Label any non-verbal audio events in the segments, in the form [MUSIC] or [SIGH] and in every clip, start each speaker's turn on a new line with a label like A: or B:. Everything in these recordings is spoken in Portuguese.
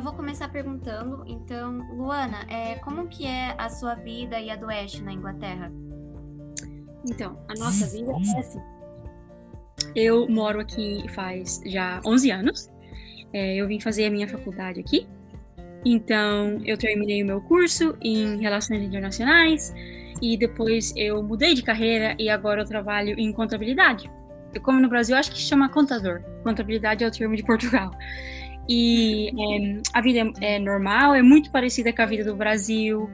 A: eu vou começar perguntando. Então, Luana, é, como que é a sua vida e a do Ash na Inglaterra?
B: Então, a nossa vida é assim. Eu moro aqui faz já 11 anos. É, eu vim fazer a minha faculdade aqui. Então, eu terminei o meu curso em Relações Internacionais e depois eu mudei de carreira e agora eu trabalho em contabilidade. Eu, como no Brasil, acho que chama contador. Contabilidade é o termo de Portugal. E é, a vida é, normal, é muito parecida com a vida do Brasil.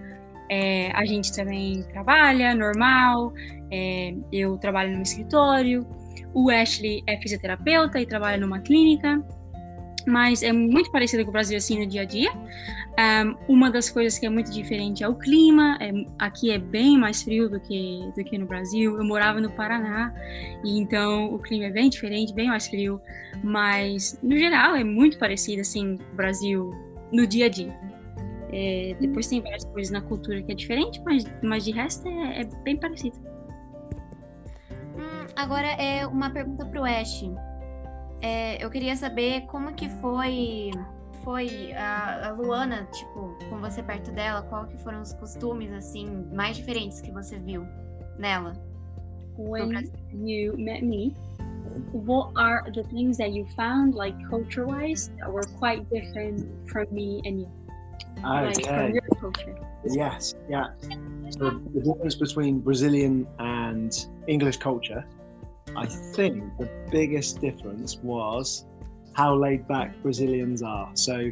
B: É, a gente também trabalha normal. É, eu trabalho no escritório. O Ashley é fisioterapeuta e trabalha numa clínica mas é muito parecida com o Brasil assim no dia a dia. Um, uma das coisas que é muito diferente é o clima. É, aqui é bem mais frio do que do que no Brasil. Eu morava no Paraná e então o clima é bem diferente, bem mais frio. Mas no geral é muito parecido assim o Brasil no dia a dia. É, depois tem várias coisas na cultura que é diferente, mas mas de resto é, é bem parecido.
A: Hum, agora é uma pergunta para o Ash. É, eu queria saber como que foi foi a, a, Luana, tipo, com você perto dela, qual que foram os costumes assim mais diferentes que você viu nela?
B: When you met me, what are the things that you found like culture-wise that were quite different from me and you?
C: Okay. Like from your culture. Yes, yeah. So the difference between Brazilian and English culture I think the biggest difference was how laid back Brazilians are. So,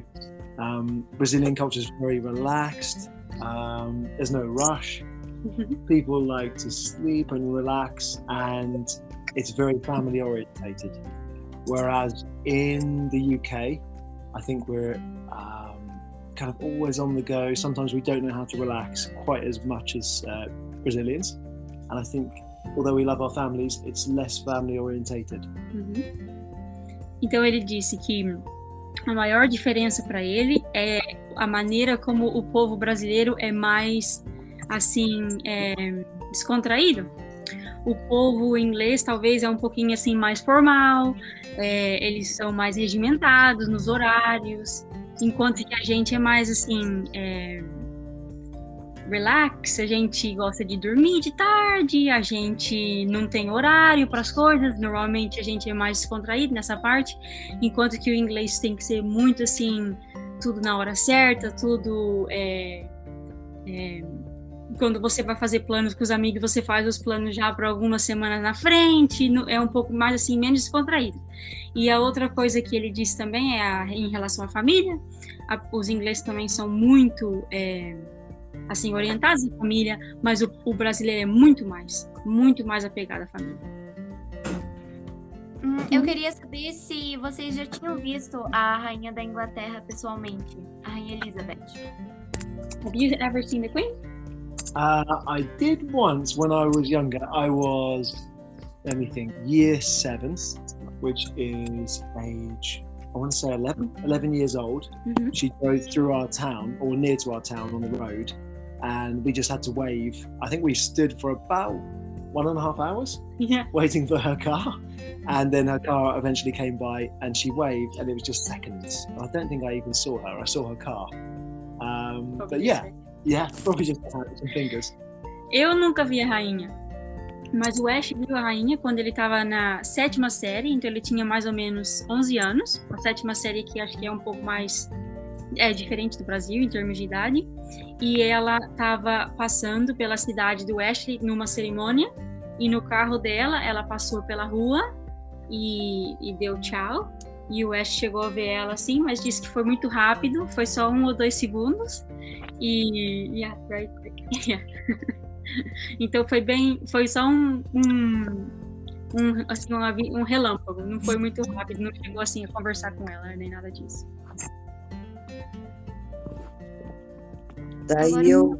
C: um, Brazilian culture is very relaxed, um, there's no rush. [LAUGHS] People like to sleep and relax, and it's very family orientated. Whereas in the UK, I think we're um, kind of always on the go. Sometimes we don't know how to relax quite as much as uh, Brazilians. And I think although we love our families, it's less family orientated.
B: Uhum. Então ele disse que a maior diferença para ele é a maneira como o povo brasileiro é mais assim é, descontraído. O povo inglês talvez é um pouquinho assim mais formal, é, eles são mais regimentados nos horários, enquanto que a gente é mais assim é, relax, a gente gosta de dormir de tarde, a gente não tem horário para as coisas, normalmente a gente é mais descontraído nessa parte, enquanto que o inglês tem que ser muito assim, tudo na hora certa, tudo é, é, quando você vai fazer planos com os amigos, você faz os planos já para algumas semanas na frente, é um pouco mais assim, menos descontraído. E a outra coisa que ele disse também é a, em relação à família, a, os ingleses também são muito é, assim, orientados à família, mas o, o brasileiro é muito mais, muito mais apegado à família.
A: Hum, eu queria saber se vocês já tinham visto a rainha da Inglaterra pessoalmente, a rainha Elizabeth.
B: Have you ever seen the Queen?
C: Uh, I did once when I was younger. I was, let me think, year seven, which is age I want to say 11, 11 years old. Mm-hmm. She drove through our town or near to our town on the road, and we just had to wave. I think we stood for about one and a half hours
B: yeah. [LAUGHS]
C: waiting for her car. And then her car eventually came by and she waved, and it was just seconds. I don't think I even saw her, I saw her car. Um, but yeah, yeah, [LAUGHS] probably just some fingers.
B: Eu nunca vi a rainha. Mas o Ash viu a rainha quando ele estava na sétima série, então ele tinha mais ou menos 11 anos. A sétima série que acho que é um pouco mais é diferente do Brasil em termos de idade. E ela estava passando pela cidade do Ashley numa cerimônia e no carro dela ela passou pela rua e, e deu tchau. E o Ash chegou a ver ela assim, mas disse que foi muito rápido, foi só um ou dois segundos. E yeah, very quick. Yeah. Então foi bem, foi só um, um, um assim, um, relâmpago, não foi muito rápido, não chegou assim a conversar com ela, nem nada disso.
D: Daí eu.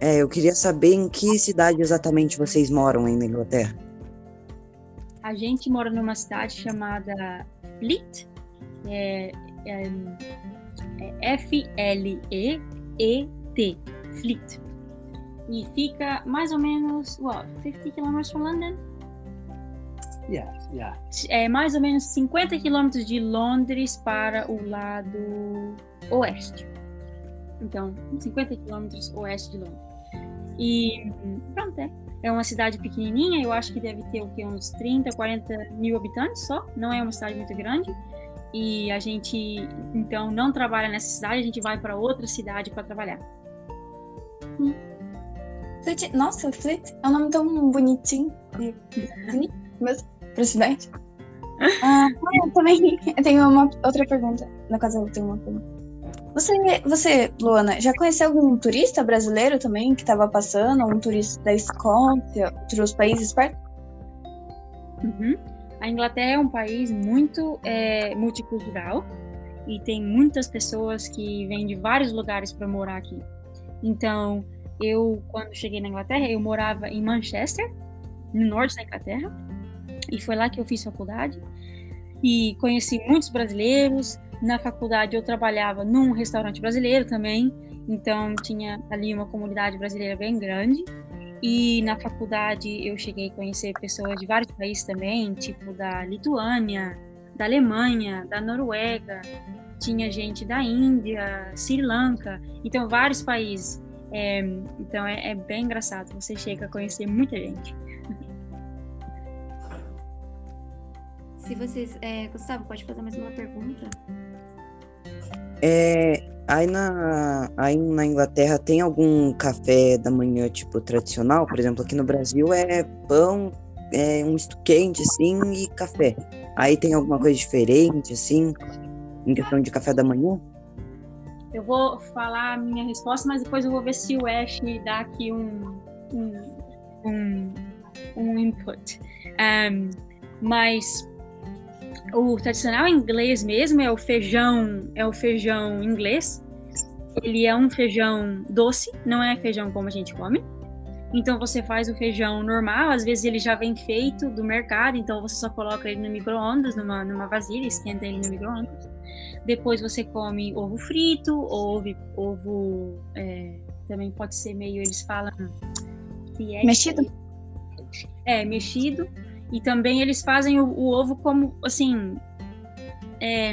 D: É, eu queria saber em que cidade exatamente vocês moram aí na Inglaterra.
B: A gente mora numa cidade chamada Fleet, é, é, é F-L-E-E-T, Fleet e fica mais ou menos, what, 50 km from London?
C: Yeah, yeah.
B: É mais ou menos 50 quilômetros de Londres para o lado oeste. Então, 50 quilômetros oeste de Londres. E pronto, é. É uma cidade pequenininha, eu acho que deve ter o quê? uns 30, 40 mil habitantes só. Não é uma cidade muito grande. E a gente, então, não trabalha nessa cidade, a gente vai para outra cidade para trabalhar.
E: Hum. Nossa, Fleet é um nome tão bonitinho. [LAUGHS] Mas, pra cidade. Ah, eu também eu tenho uma outra pergunta. No caso, eu tenho uma pergunta. Você, você, Luana, já conheceu algum turista brasileiro também que estava passando? Algum turista da Escócia, outros países perto?
B: Uhum. A Inglaterra é um país muito é, multicultural e tem muitas pessoas que vêm de vários lugares para morar aqui. Então, eu, quando cheguei na Inglaterra, eu morava em Manchester, no norte da Inglaterra, e foi lá que eu fiz faculdade. E conheci muitos brasileiros, na faculdade eu trabalhava num restaurante brasileiro também, então tinha ali uma comunidade brasileira bem grande. E na faculdade eu cheguei a conhecer pessoas de vários países também, tipo da Lituânia, da Alemanha, da Noruega, tinha gente da Índia, Sri Lanka, então vários países. É, então é, é, bem engraçado, você chega a conhecer muita gente.
A: Se vocês. É, Gustavo, pode fazer mais uma pergunta?
D: É, aí, na, aí na Inglaterra tem algum café da manhã, tipo, tradicional? Por exemplo, aqui no Brasil é pão, é um misto quente, assim, e café. Aí tem alguma coisa diferente, assim, em questão de café da manhã?
B: Eu vou falar a minha resposta, mas depois eu vou ver se o Ash dá aqui um, um, um, um input. Um, mas o tradicional inglês mesmo é o feijão, é o feijão inglês. Ele é um feijão doce, não é feijão como a gente come. Então você faz o feijão normal, às vezes ele já vem feito do mercado, então você só coloca ele no micro-ondas, numa, numa vasilha, esquenta ele no micro-ondas. Depois você come ovo frito, ovo, ovo é, também pode ser meio, eles falam.
E: É mexido?
B: É, mexido. E também eles fazem o, o ovo como, assim. É,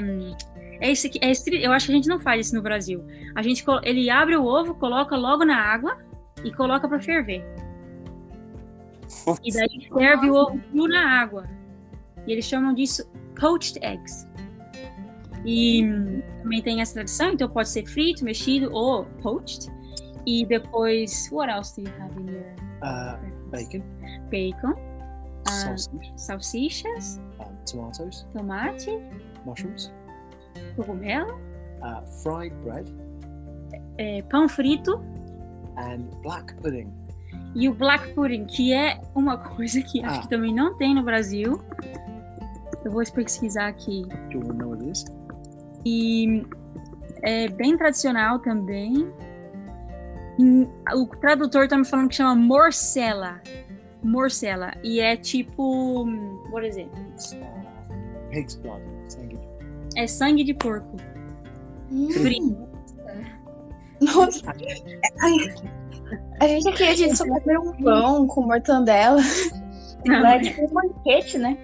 B: é esse é esse, eu acho que a gente não faz isso no Brasil. A gente ele abre o ovo, coloca logo na água e coloca para ferver. E daí ferve o ovo cru na água. E eles chamam disso poached eggs. E também tem essa tradição, então pode ser frito, mexido ou poached. E depois, what else do you have in your...
C: Uh, bacon.
B: Bacon.
C: Ah,
B: salsichas,
C: uh, tomatoes,
B: tomate,
C: mushrooms,
B: cogumelo,
C: uh, fried bread,
B: é, pão frito
C: and black pudding.
B: E o black pudding, que é uma coisa que acho que também não tem no Brasil. Eu vou pesquisar aqui.
C: Do you know what it is?
B: E é bem tradicional também. O tradutor tá me falando que chama morcela morcela. E é tipo. Por exemplo.
C: Pig's blood. Sangue de...
B: É sangue de porco.
E: Hum. Frio. Nossa. a gente aqui, a gente só vai comer um pão com mortandela. Não, é tipo um banquete, né?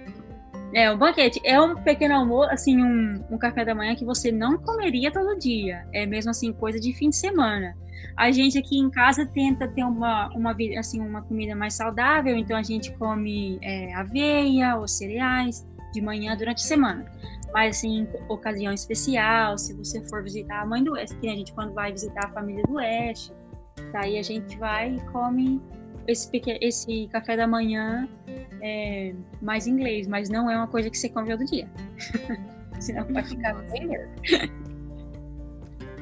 B: É, um banquete. É um pequeno almoço, assim, um, um café da manhã que você não comeria todo dia. É mesmo assim, coisa de fim de semana. A gente aqui em casa tenta ter uma, uma, assim, uma comida mais saudável, então a gente come é, aveia ou cereais de manhã durante a semana. Mas, assim, ocasião especial, se você for visitar a mãe do Oeste, que a gente quando vai visitar a família do Oeste, daí a gente vai e come esse, esse café da manhã é, mais inglês, mas não é uma coisa que você come todo dia. [LAUGHS] Senão vai ficar bem [LAUGHS]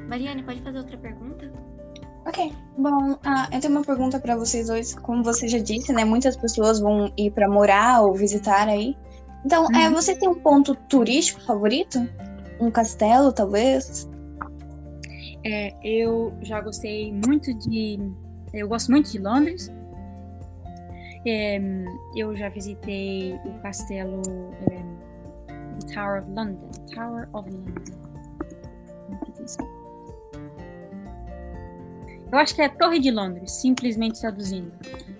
A: Mariane, pode fazer outra pergunta?
E: Ok, bom, uh, eu tenho uma pergunta para vocês dois. Como você já disse, né? Muitas pessoas vão ir para morar ou visitar aí. Então, é, uhum. é, você tem um ponto turístico favorito? Um castelo, talvez?
B: É, eu já gostei muito de. Eu gosto muito de Londres. É, eu já visitei o castelo é, Tower of London. Tower of London. Eu acho que é Torre de Londres, simplesmente traduzindo.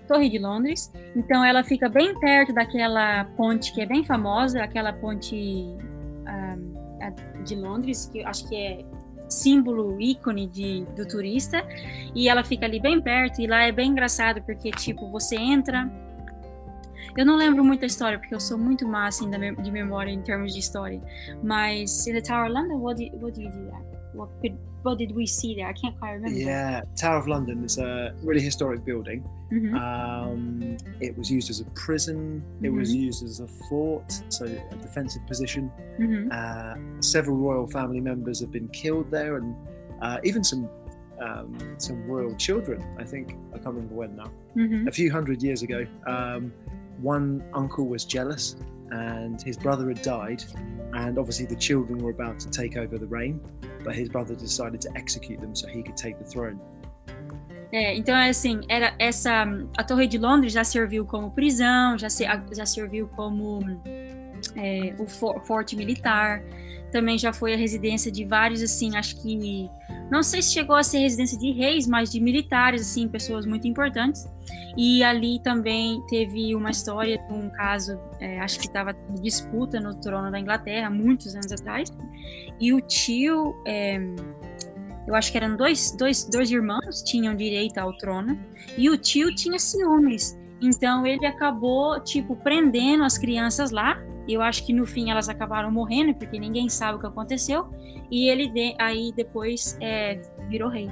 B: Torre de Londres. Então ela fica bem perto daquela ponte que é bem famosa, aquela ponte um, de Londres, que acho que é símbolo, ícone de, do turista. E ela fica ali bem perto, e lá é bem engraçado, porque, tipo, você entra. Eu não lembro muito da história, porque eu sou muito má, assim, de memória em termos de história. Mas, in the Tower London, what do, what do you do? What could what did we see there? I can't quite remember.
C: Yeah, Tower of London is a really historic building.
B: Mm-hmm.
C: Um, it was used as a prison. It mm-hmm. was used as a fort, so a defensive position.
B: Mm-hmm.
C: Uh, several royal family members have been killed there, and uh, even some um, some royal children. I think I can't remember when now.
B: Mm-hmm.
C: A few hundred years ago, um, one uncle was jealous, and his brother had died, and obviously the children were about to take over the reign. but his brother decided to execute them so he could take the throne.
B: É, então assim, era essa a Torre de Londres já serviu como prisão, já, se, já serviu como é, o for, forte militar, também já foi a residência de vários assim, acho que não sei se chegou a ser residência de reis, mas de militares assim, pessoas muito importantes. E ali também teve uma história de um caso, é, acho que estava disputa no trono da Inglaterra muitos anos atrás. E o tio, é, eu acho que eram dois, dois, dois irmãos tinham direito ao trono, e o tio tinha ciúmes. Então ele acabou, tipo, prendendo as crianças lá. Eu acho que no fim elas acabaram morrendo, porque ninguém sabe o que aconteceu. E ele de, aí depois é, virou rei.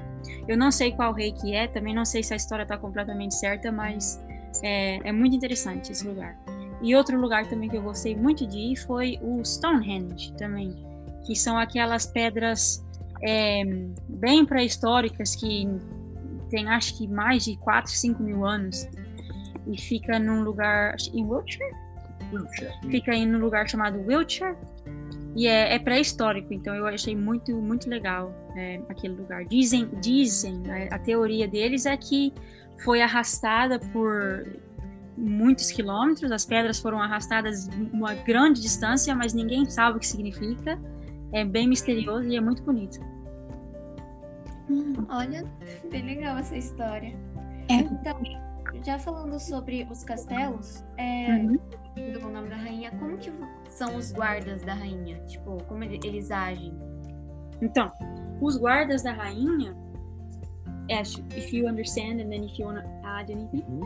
B: Eu não sei qual rei que é, também não sei se a história está completamente certa, mas é, é muito interessante esse lugar. E outro lugar também que eu gostei muito de ir foi o Stonehenge também que são aquelas pedras é, bem pré-históricas que tem acho que mais de 4, 5 mil anos e fica num lugar em Wiltshire?
C: Wiltshire.
B: Fica em um lugar chamado Wiltshire e é, é pré-histórico, então eu achei muito muito legal é, aquele lugar. Dizem, dizem a, a teoria deles é que foi arrastada por muitos quilômetros, as pedras foram arrastadas uma grande distância, mas ninguém sabe o que significa. É bem misterioso e é muito bonito.
A: Olha, bem legal essa história.
E: É.
A: Então, já falando sobre os castelos, é,
B: Uhum.
A: do nome da rainha, como que são os guardas da rainha? Tipo, como ele- eles agem?
B: Então, os guardas da rainha, Ash, if you understand and then if you want to add anything,
C: Mhm.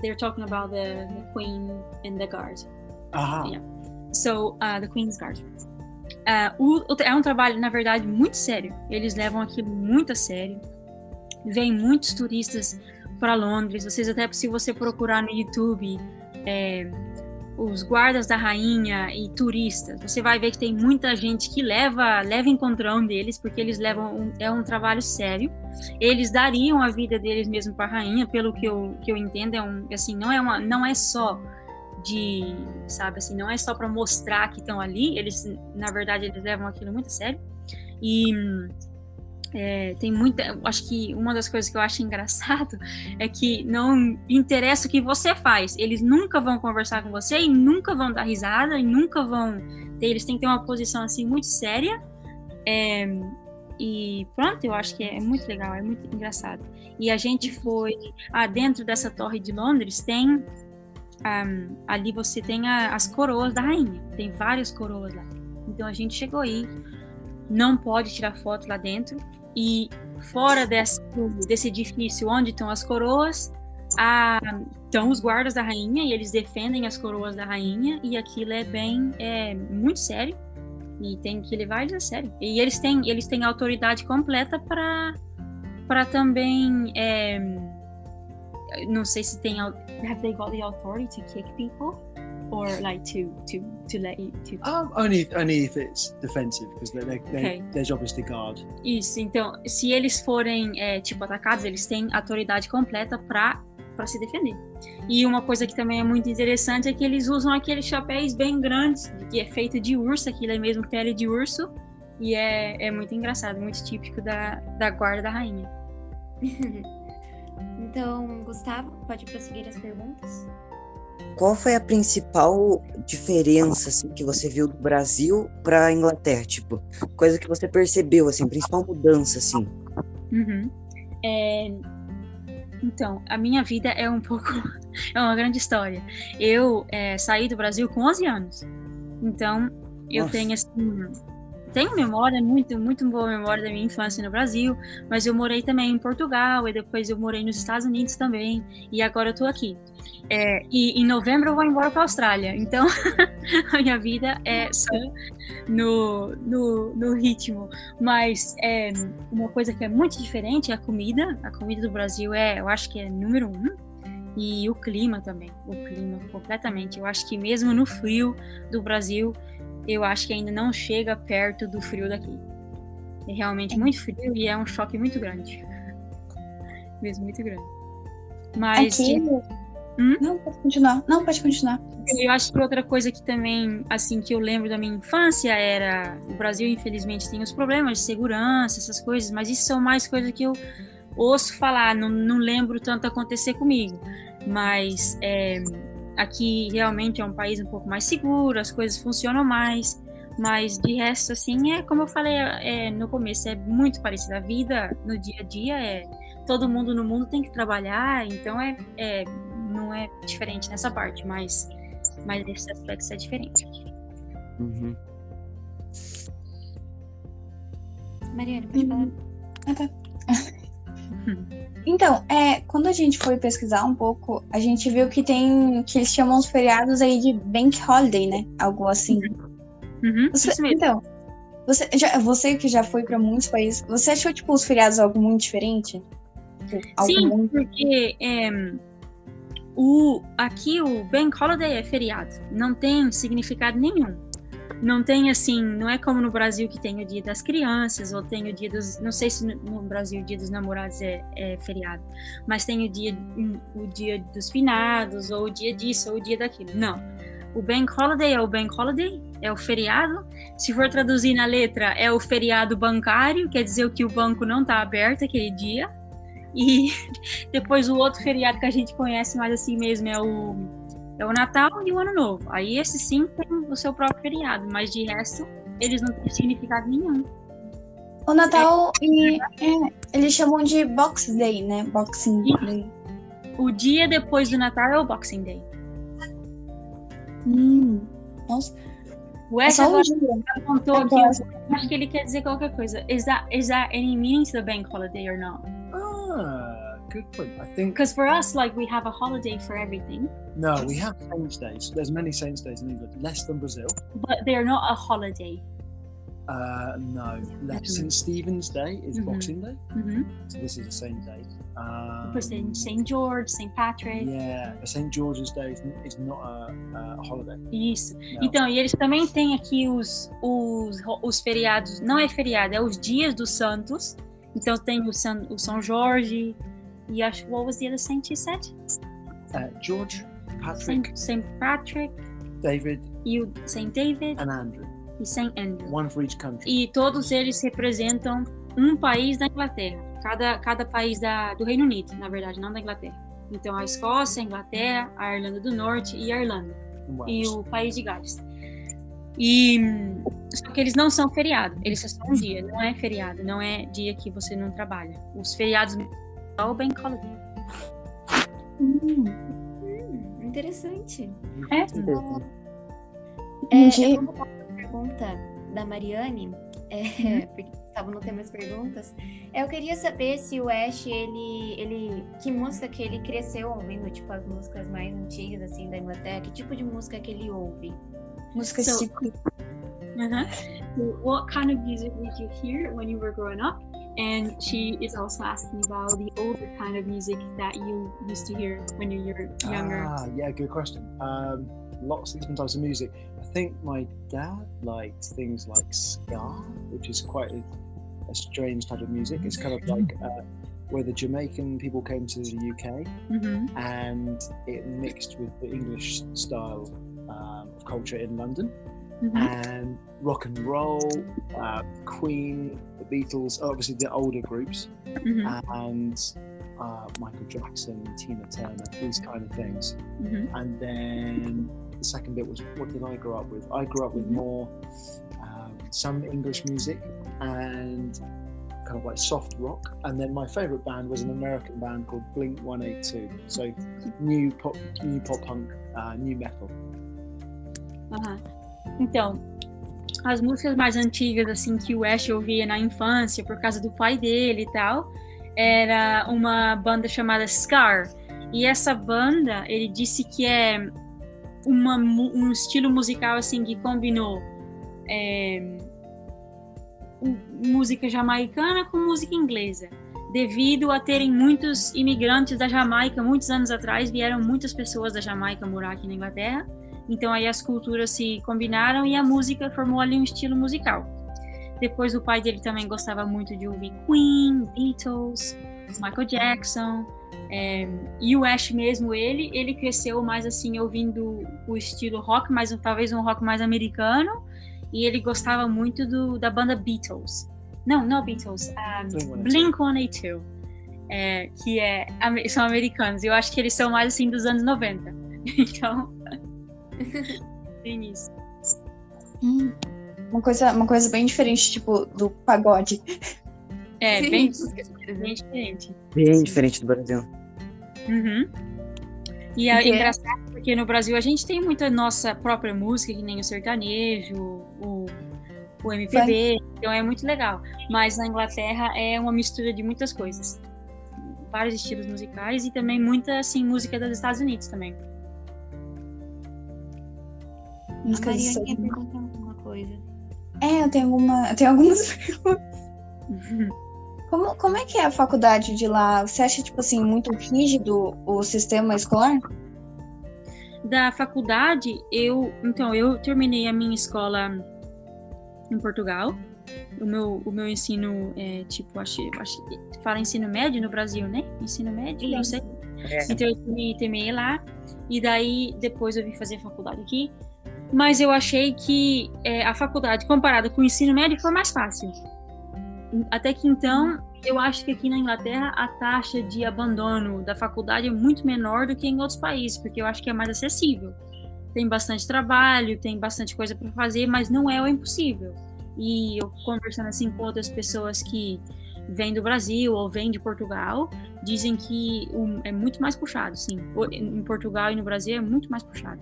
B: they're talking about the, the queen and the guard.
C: Aha.
B: Yeah. So, uh, the queen's guard. Uh, o- o- é um trabalho, na verdade, muito sério. Eles levam aquilo muito a sério. Vêm muitos turistas para Londres. Vocês até se você procurar no YouTube é, os guardas da rainha e turistas, você vai ver que tem muita gente que leva leva encontrão deles porque eles levam um, é um trabalho sério. Eles dariam a vida deles mesmo para a rainha, pelo que eu, que eu entendo, é um assim não é uma não é só de, sabe assim, não é só para mostrar que estão ali, eles, na verdade, eles levam aquilo muito sério. E é, tem muita, acho que uma das coisas que eu acho engraçado [LAUGHS] é que não interessa o que você faz, eles nunca vão conversar com você e nunca vão dar risada e nunca vão ter, eles têm que ter uma posição assim muito séria. É, e pronto, eu acho que é muito legal, é muito engraçado. E a gente foi, ah, dentro dessa torre de Londres tem um, ali você tem a, as coroas da rainha. Tem várias coroas lá. Então a gente chegou aí, não pode tirar foto lá dentro. E fora desse, desse edifício onde estão as coroas, a, estão os guardas da rainha e eles defendem as coroas da rainha. E aquilo é bem, é muito sério. E tem que levar eles a sério. E eles têm, eles têm autoridade completa para para também é, não sei se tem have they got the authority to kick people or like to to to let you to
C: Um, only, only if it's defensive, because
B: Okay.
C: their job is to guard.
B: isso então se eles forem é, tipo atacados eles têm autoridade completa para para se defender e uma coisa que também é muito interessante é que eles usam aqueles chapéus bem grandes que é feito de urso aquilo é mesmo pele de urso e é, é muito engraçado muito típico da, da guarda da rainha [LAUGHS]
A: Então, Gustavo, pode prosseguir as perguntas?
D: Qual foi a principal diferença assim, que você viu do Brasil para Inglaterra? Tipo, coisa que você percebeu, assim, principal mudança, assim.
B: Uhum. É, Então, a minha vida é um pouco. [LAUGHS] é uma grande história. Eu é, saí do Brasil com 11 anos. Então, eu
C: Nossa.
B: tenho assim. Tenho memória, muito, muito boa memória da minha infância no Brasil, mas eu morei também em Portugal e depois eu morei nos Estados Unidos também, e agora eu tô aqui. É, e em novembro eu vou embora para a Austrália, então [LAUGHS] a minha vida é só no, no, no ritmo. Mas é, uma coisa que é muito diferente é a comida. A comida do Brasil é, eu acho que é número um. E o clima também. O clima, completamente. Eu acho que mesmo no frio do Brasil, eu acho que ainda não chega perto do frio daqui. É realmente muito frio e é um choque muito grande. Mesmo muito grande. Mas
E: Aqui.
B: Hum?
E: Não, pode continuar. Não, pode continuar.
B: eu acho que outra coisa que também, assim, que eu lembro da minha infância era. O Brasil, infelizmente, tem os problemas de segurança, essas coisas, mas isso são mais coisas que eu ouço falar, não, não lembro tanto acontecer comigo. Mas é, aqui realmente é um país um pouco mais seguro, as coisas funcionam mais. Mas de resto, assim, é como eu falei é, no começo, é muito parecido. A vida no dia a dia é. Todo mundo no mundo tem que trabalhar, então é, é não é diferente nessa parte, mas, mas nesses aspectos é diferente.
D: Uhum.
A: Mariane, pode falar.
E: Ah, tá. Então, é, quando a gente foi pesquisar um pouco, a gente viu que tem que eles chamam os feriados aí de bank holiday, né? Algo assim.
B: Uhum,
E: Você-
B: isso mesmo.
E: então, você, já, você que já foi pra muitos países, você achou tipo os feriados algo muito diferente? Tipo, algo
B: Sim,
E: muito-
B: porque é, o, aqui o Bank Holiday é feriado, não tem significado nenhum. Não tem assim, não é como no Brasil que tem o dia das crianças, ou tem o dia dos. Não sei se no, Brasil o dia dos namorados é, é feriado, mas tem o dia, o dia dos finados, ou o dia disso, ou o dia daquilo. Não. O Bank Holiday é o Bank Holiday, é o feriado. Se for traduzir na letra, é o feriado bancário, quer dizer que o banco não está aberto aquele dia. E [LAUGHS] depois o outro feriado que a gente conhece mais assim mesmo é o, é o Natal e o Ano Novo. Aí esse sim tem o seu próprio feriado, mas de resto eles não têm significado nenhum.
E: O Natal e é, eles chamam de Box Day, né? Boxing Day.
B: O dia depois do Natal é o Boxing Day.
E: Hum, nossa,
B: O
E: é
B: Ash
E: um
B: agora
E: dia.
B: apontou aqui,
E: Agora.
B: eu acho que ele quer dizer qualquer coisa. Is that, is that any meaning to the bank holiday or not?
C: Ah, good point. I think
B: Because for us, like, we have a holiday for everything,
C: no, we have Saints Days. There's many Saints Days in England, less than Brazil.
B: but they're not a holiday.
C: Uh, no, less.
B: Mhm.
C: St Stephen's Day is
B: Mhm.
C: Boxing Day,
B: Uhum.
C: so this is a Saint Day. Um,
B: St. George, St. Patrick.
C: yeah, St George's Day is, is not a, a holiday.
B: Isso. Então, e eles também têm aqui os, os, os feriados, não é feriado, é os dias dos santos. Então tem o São, o São Jorge acho, what was the other saint you said?
C: Uh, George, Patrick,
B: Saint, Saint Patrick
C: David,
B: e o Saint David
C: and Andrew.
B: e Saint Andrew.
C: One for each country.
B: E todos eles representam um país da Inglaterra. Cada, cada país da, do Reino Unido, na verdade, não da Inglaterra. Então a Escócia, a Inglaterra, a Irlanda do Norte e a Irlanda.
C: and
B: e o país de Gales. E só que eles não são feriado, eles são um dia, não é feriado, não é dia que você não trabalha. Os feriados só o bank holiday.
E: Hum,
A: Hum, interessante.
E: é,
D: Interessante.
A: É, eu vou uma pergunta da Mariane, é,
B: Uhum. [LAUGHS]
A: porque estavam não tem mais perguntas. É, Eu queria saber se o Ash, ele, ele. Que música que ele cresceu ouvindo, tipo, as músicas mais antigas, assim, da Inglaterra, que tipo de música que ele ouve?
E: música
B: So-
E: tipo.
B: Uh-huh. So what kind of music did you hear when you were growing up? And she is also asking about the older kind of music that you used to hear when you were younger.
C: Ah, yeah, good question. Um, lots of different types of music. I think my dad liked things like ska, which is quite a, a strange type of music. It's kind of like uh, where the Jamaican people came to the UK
B: Uhum.
C: and it mixed with the English style um, of culture in London. And rock and roll, uh, Queen, the Beatles, obviously the older groups,
B: Uhum.
C: and uh, Michael Jackson, Tina Turner, these kind of things.
B: Uhum.
C: And then the second bit was what did I grow up with? I grew up with more um, some English music and kind of like soft rock. And then my favorite band was an American band called Blink 182. So new pop, new pop punk, uh, new metal.
B: Aham. Então, as músicas mais antigas, assim, que o Ash ouvia na infância, por causa do pai dele e tal, era uma banda chamada Scar. E essa banda, ele disse que é uma, um estilo musical, assim, que combinou é, música jamaicana com música inglesa. Devido a terem muitos imigrantes da Jamaica, muitos anos atrás, vieram muitas pessoas da Jamaica morar aqui na Inglaterra. Então aí as culturas se combinaram e a música formou ali um estilo musical. Depois o pai dele também gostava muito de ouvir Queen, Beatles, Michael Jackson. é, e o Ash mesmo, ele, ele cresceu mais assim ouvindo o estilo rock, mas um- talvez um rock mais americano. E ele gostava muito do, da banda Beatles. Não, não Beatles, ah,
C: Blink-182.
B: Blink-182. É, que é, são americanos. Eu acho que eles são mais assim dos anos 90. [LAUGHS] Então, [LAUGHS] tem isso.
E: Hum. Uma coisa, uma coisa bem diferente, tipo, do pagode.
B: É, bem, [LAUGHS] bem diferente.
D: Bem diferente do Brasil.
B: Uhum. E é
E: Porque-
B: engraçado porque no Brasil a gente tem muita nossa própria música, que nem o sertanejo, o, o MPB, então é muito legal. Mas na Inglaterra é uma mistura de muitas coisas. Vários estilos musicais e também muita, assim, música dos Estados Unidos também.
A: A
E: Músicas
A: Maria
E: assim.
A: quer perguntar alguma coisa.
E: É, eu tenho alguma. Eu tenho algumas [LAUGHS] perguntas. Como, como é que é a faculdade de lá? Você acha, tipo assim, muito rígido o sistema escolar?
B: da faculdade, eu, então, eu terminei a minha escola em Portugal. O meu, o meu ensino é tipo, acho, acho fala ensino médio no Brasil, né? Ensino médio, não sei.
D: É.
B: Então eu terminei, terminei lá e daí depois eu vim fazer faculdade aqui. Mas eu achei que é, a faculdade comparada com o ensino médio foi mais fácil. Até que então, eu acho que aqui na Inglaterra a taxa de abandono da faculdade é muito menor do que em outros países, porque eu acho que é mais acessível. Tem bastante trabalho, tem bastante coisa para fazer, mas não é o impossível. E eu conversando assim com outras pessoas que vêm do Brasil ou vêm de Portugal, dizem que é muito mais puxado, sim. Em Portugal e no Brasil é muito mais puxado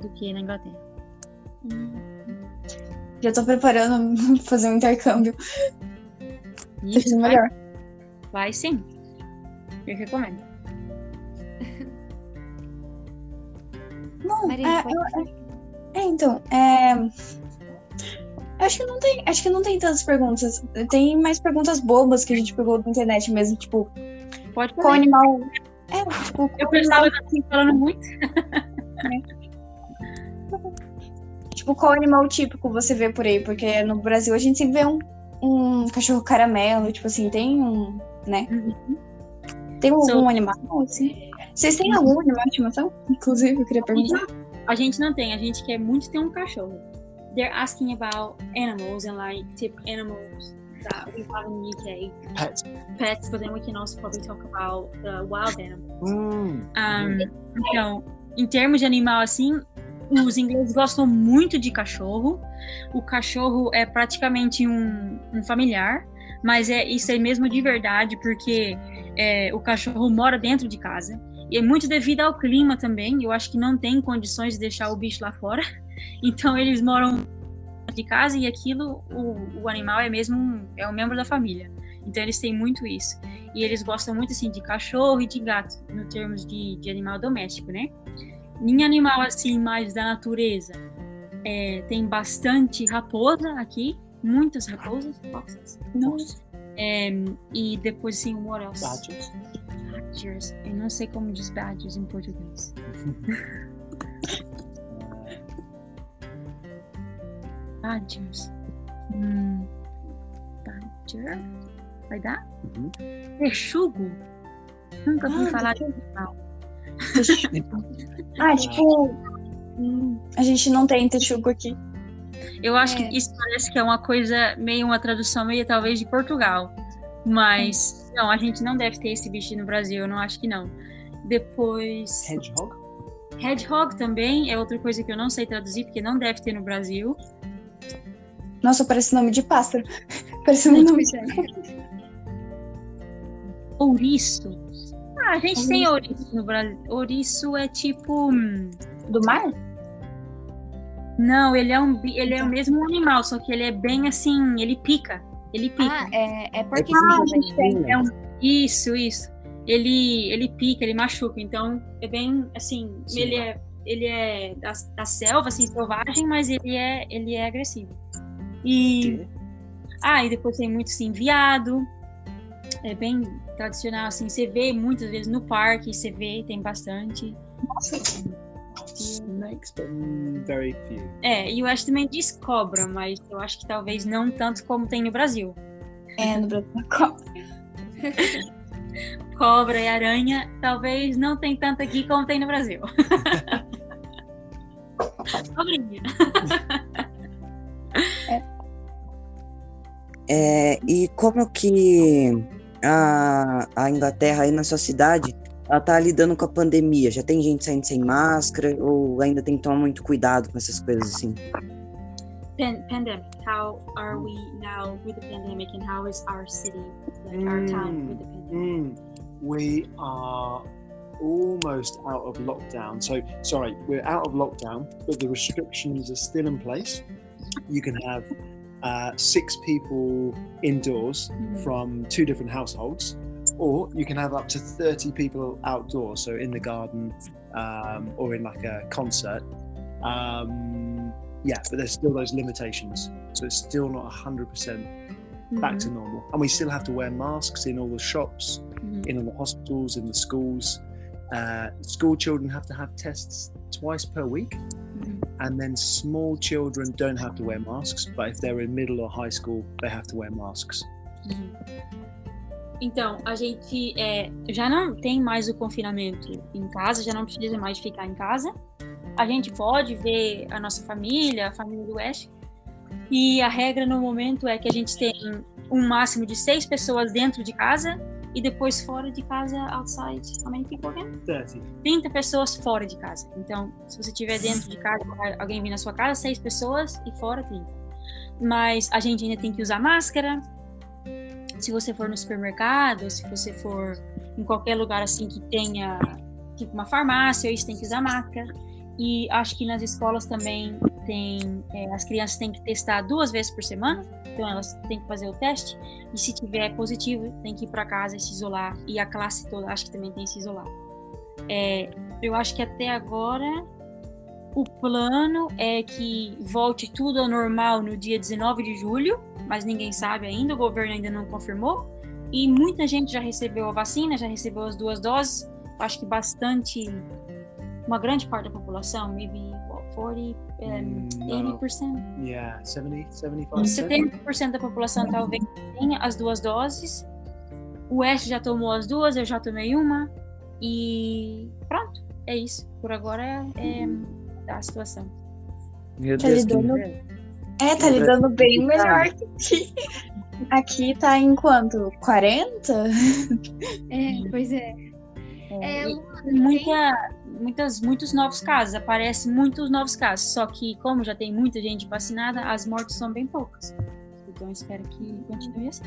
B: do que na Inglaterra.
E: Já tô preparando [LAUGHS] fazer um intercâmbio.
B: Isso, vai,
E: melhor.
B: vai sim. Eu recomendo. [LAUGHS]
E: Não,
A: Maria,
E: é, eu- é, então, é. Acho que não tem, acho que não tem tantas perguntas. Tem mais perguntas bobas que a gente pegou na internet mesmo, tipo,
B: Pode
E: qual animal. É, tipo,
B: Eu pensava
E: animal,
B: assim, falando muito. [LAUGHS]
E: tipo, qual animal típico você vê por aí? Porque no Brasil a gente sempre vê um, um cachorro caramelo, tipo assim, tem um, né? Tem algum animal, assim? Vocês têm algum animal de estimação? [LAUGHS] Inclusive, eu queria perguntar.
B: A gente não tem, a gente quer muito ter um cachorro. They're asking about animals and like tip animals that we have in the UK.
C: Pets.
B: Pets, but then we can also probably talk about the wild animals.
C: Mm.
B: Um, então, em termos de animal assim, os ingleses gostam muito de cachorro. O cachorro é praticamente um, um familiar, mas é isso é mesmo de verdade, porque é, o cachorro mora dentro de casa. E é muito devido ao clima também. Eu acho que não tem condições de deixar o bicho lá fora. [LAUGHS] Então eles moram de casa e aquilo, o, o animal é mesmo é um membro da família. Então eles têm muito isso. E eles gostam muito assim de cachorro e de gato, no termos de, de animal doméstico, né? Em animal assim mais da natureza, é, tem bastante raposa aqui, muitas raposas,
E: Nossa.
B: é, e depois assim, what else?
C: Badgers.
B: Badgers. Eu não sei como diz badgers em português. [LAUGHS] Badgers. Hum, badger? Vai dar?
C: Uhum.
B: Texugo? Nunca ouvi
E: Ah,
B: falar de animal.
E: Ah, tipo. hum, a gente não tem texugo aqui.
B: Eu acho
A: É.
B: que isso parece que é uma coisa, meio uma tradução meio talvez de Portugal. Mas, não, a gente não deve ter esse bicho no Brasil, eu não acho que não. Depois,
C: Hedgehog.
B: hedgehog também é outra coisa que eu não sei traduzir, porque não deve ter no Brasil.
E: Nossa, parece nome de pássaro. [LAUGHS] Parece um nome de.
B: Ouriço. Ah, a gente tem ouriço no Brasil. Ouriço é tipo. hum,
E: Do mar?
B: Não, ele é um ele é o mesmo animal, só que ele é bem assim, ele pica. Ele pica.
A: Ah, é, é
D: É
A: porque
D: pequenininho.
B: É um- Isso, isso. Ele, ele pica, ele machuca. Então, é bem assim,
C: Sim.
B: ele é ele é da, da selva, assim, selvagem, mas ele é ele é agressivo. E ah, e depois tem muito assim, viado. É bem tradicional assim, você vê muitas vezes no parque, você vê, tem bastante.
C: Snakes, but very few.
B: É, e eu acho também diz cobra, mas eu acho que talvez não tanto como tem no Brasil.
E: É, no Brasil. cobra. [LAUGHS]
B: Cobra e aranha, talvez não tem tanto aqui como tem no Brasil. [LAUGHS] Cobrinha.
D: É, e como que a, a Inglaterra aí na sua cidade, ela tá lidando com a pandemia? Já tem gente saindo sem máscara ou ainda tem que tomar muito cuidado com essas coisas assim?
B: Pan- pandemic. How are we now with the pandemic, and how is our city, like our town, with the pandemic?
C: Mm, we are almost out of lockdown. So, sorry, we're out of lockdown, but the restrictions are still in place. You can have uh, six people indoors
B: Mhm.
C: from two different households, or you can have up to 30 people outdoors, so in the garden um, or in like a concert. Um, yeah, but there's still those limitations. So it's still not 100% back to normal. And we still have to wear masks in all the shops,
B: Mhm.
C: in all the hospitals, in the schools. Uh, school children have to have tests twice per week. And then small children don't have to wear masks, but if they're in middle or high school, they have to wear masks.
B: Então, a gente é, já não tem mais o confinamento em casa, já não precisa mais ficar em casa. A gente pode ver a nossa família, a família do West. E a regra no momento é que a gente tem um máximo de seis pessoas dentro de casa e depois fora de casa, outside. How many people again?
C: 30.
B: 30 pessoas fora de casa. Então, se você estiver dentro de casa, alguém vir na sua casa, seis pessoas e fora 30. Mas a gente ainda tem que usar máscara. Se você for no supermercado, se você for em qualquer lugar assim que tenha tipo uma farmácia, isso tem que usar máscara. E acho que nas escolas também tem, é, as crianças têm que testar duas vezes por semana, então elas têm que fazer o teste. E se tiver positivo, tem que ir para casa e se isolar. E a classe toda acho que também tem que se isolar. É, eu acho que até agora o plano é que volte tudo ao normal no dia 19 de julho, mas ninguém sabe ainda, o governo ainda não confirmou. E muita gente já recebeu a vacina, já recebeu as duas doses. Acho que bastante, uma grande parte da população, maybe what, 40, um,
C: Mm, no.
B: 80%.
C: Yeah, 70, 75%.
B: 70% da população talvez tenha as duas doses. O West já tomou as duas, eu já tomei uma. E pronto, é isso. Por agora é, é a situação.
D: Meu
E: Tá
D: Deus,
E: lidando-. É, tá lidando bem melhor que aqui. Aqui tá em quanto? 40?
A: É, pois é. É, Luana,
B: muita, muitas, muitos novos casos, aparecem muitos novos casos. Só que, como já tem muita gente vacinada, as mortes são bem poucas. Então, espero que continue assim.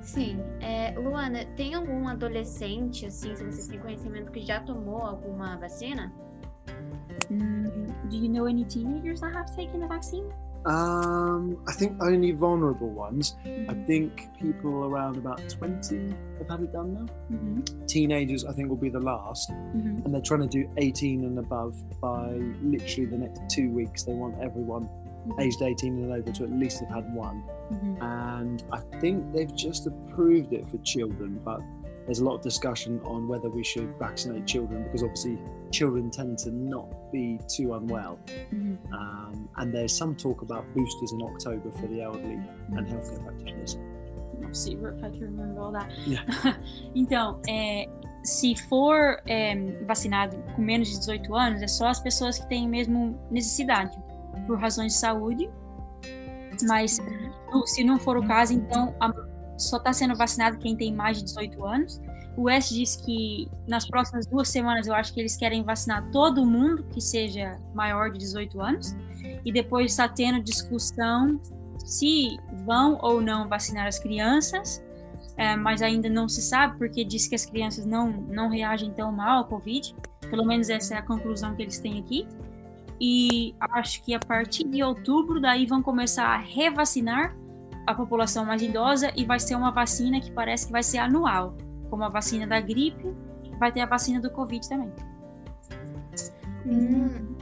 A: Sim. É, Luana, tem algum adolescente, assim, se você tem conhecimento, que já tomou alguma vacina?
B: Hum, do you know any teenagers that have taken the vaccine?
C: Um, I think only vulnerable ones. I mm-hmm. think people around about 20 have had it done now.
B: Uhum,
C: Teenagers, I think, will be the last.
B: uhum,
C: And they're trying to do 18 and above by literally the next two weeks. They want everyone
B: uhum,
C: aged 18 and over to at least have had one.
B: uhum.
C: And I think they've just approved it for children, but there's a lot of discussion on whether we should vaccinate children because obviously children tend to not be too unwell.
B: Mhm.
C: Um, and there's some talk about boosters in October for the elderly and healthcare practitioners.
B: See if I can remember all that.
C: Yeah. [LAUGHS]
B: então, é, se for é, vacinado com menos de 18 anos, é só as pessoas que têm mesmo necessidade, por razões de saúde. Mas se não for o caso, então a- só está sendo vacinado quem tem mais de 18 anos. O West disse que nas próximas duas semanas eu acho que eles querem vacinar todo mundo que seja maior de 18 anos. E depois está tendo discussão se vão ou não vacinar as crianças, é, mas ainda não se sabe, porque diz que as crianças não, não reagem tão mal ao Covid. Pelo menos essa é a conclusão que eles têm aqui. E acho que a partir de outubro, daí vão começar a revacinar a população mais idosa e vai ser uma vacina que parece que vai ser anual, como a vacina da gripe, vai ter a vacina do Covid também.
A: Hum.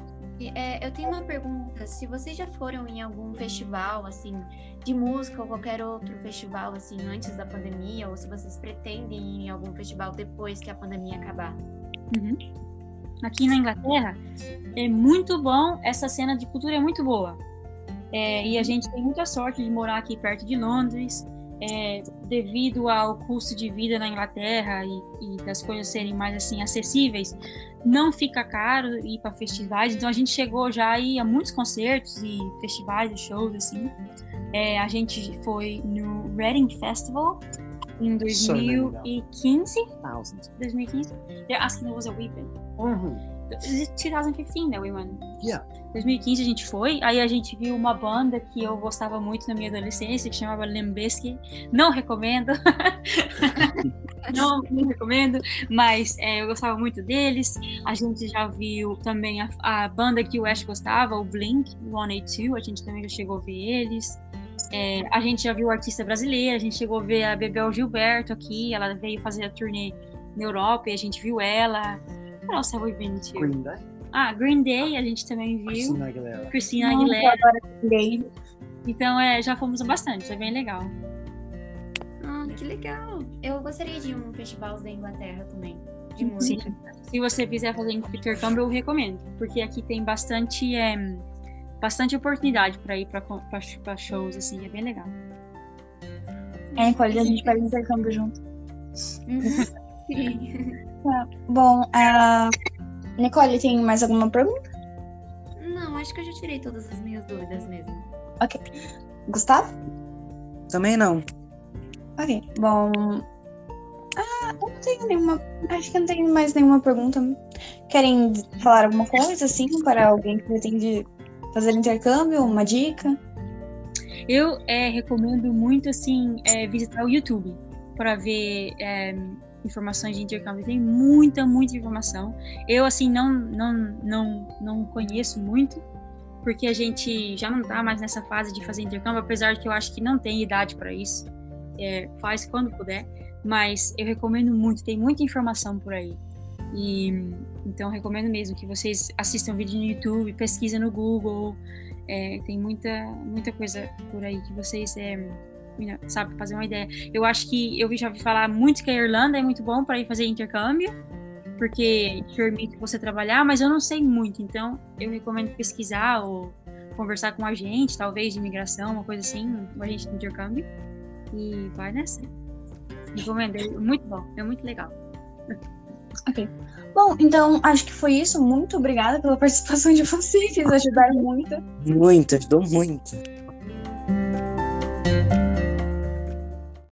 A: É, eu tenho uma pergunta. Se vocês já foram em algum festival, assim, de música ou qualquer outro festival, assim, antes da pandemia, ou se vocês pretendem ir em algum festival depois que a pandemia acabar?
B: Uhum. Aqui na Inglaterra é muito bom, essa cena de cultura é muito boa. É, e a gente tem muita sorte de morar aqui perto de Londres, é, devido ao custo de vida na Inglaterra e, e, das coisas serem mais assim acessíveis, não fica caro ir para festivais. Então a gente chegou já aí a muitos concertos e festivais e shows assim. É, a gente foi no Reading Festival em 2015. 2015. They're asking there was a weeping.
C: Mm-hmm.
B: 2015 that we went.
C: Yeah.
B: 2015 a gente foi, aí a gente viu uma banda que eu gostava muito na minha adolescência, que chamava Limbiskit. Não recomendo. [LAUGHS] não, não recomendo, mas é, eu gostava muito deles. A gente já viu também a, a banda que o Ash gostava, o Blink 182, a gente também já chegou a ver eles. É, a gente já viu artista brasileira, a gente chegou a ver a Bebel Gilberto aqui, ela veio fazer a turnê na Europa e a gente viu ela. Have we been to?
C: Green Day.
B: Ah, Green Day a gente também viu.
C: Christina Aguilera.
B: Christina
E: Nossa,
B: Aguilera. Então, é, já fomos bastante, é bem legal.
A: Ah, que legal. Eu gostaria de ir em um festival da Inglaterra também, de
B: Sim.
A: música.
B: Se você quiser fazer intercâmbio, eu recomendo, porque aqui tem bastante, é, bastante oportunidade para ir para shows, assim, é bem legal.
E: É, Nicole, a gente faz intercâmbio junto.
A: Uhum. [LAUGHS] Sim. [LAUGHS]
E: Bom, a Nicole, tem mais alguma pergunta?
A: Não, acho que eu já tirei todas as minhas dúvidas mesmo.
E: Ok. Gustavo?
D: Também não.
E: Ok. Bom. Ah, eu não tenho nenhuma. Acho que eu não tenho mais nenhuma pergunta. Querem falar alguma coisa, assim, para alguém que pretende fazer intercâmbio? Uma dica?
B: Eu é, recomendo muito, assim, é, visitar o YouTube para ver é, informações de intercâmbio. Tem muita, muita informação. Eu, assim, não, não, não, não conheço muito, porque a gente já não tá mais nessa fase de fazer intercâmbio, apesar de que eu acho que não tem idade para isso. É, faz quando puder, mas eu recomendo muito, tem muita informação por aí. E então recomendo mesmo que vocês assistam vídeo no YouTube, pesquisem no Google. É, tem muita, muita coisa por aí que vocês é, sabe fazer uma ideia. Eu acho que eu já ouvi falar muito que a Irlanda é muito bom para ir fazer intercâmbio, porque permite você trabalhar, mas eu não sei muito, então eu recomendo pesquisar ou conversar com um agente, talvez de imigração, uma coisa assim, um agente de intercâmbio, e vai nessa. Recomendo, é muito bom, é muito legal. [LAUGHS]
E: Ok. Bom, então acho que foi isso. Muito obrigada pela participação de vocês. Vocês ajudaram muito.
D: Muito, ajudou muito.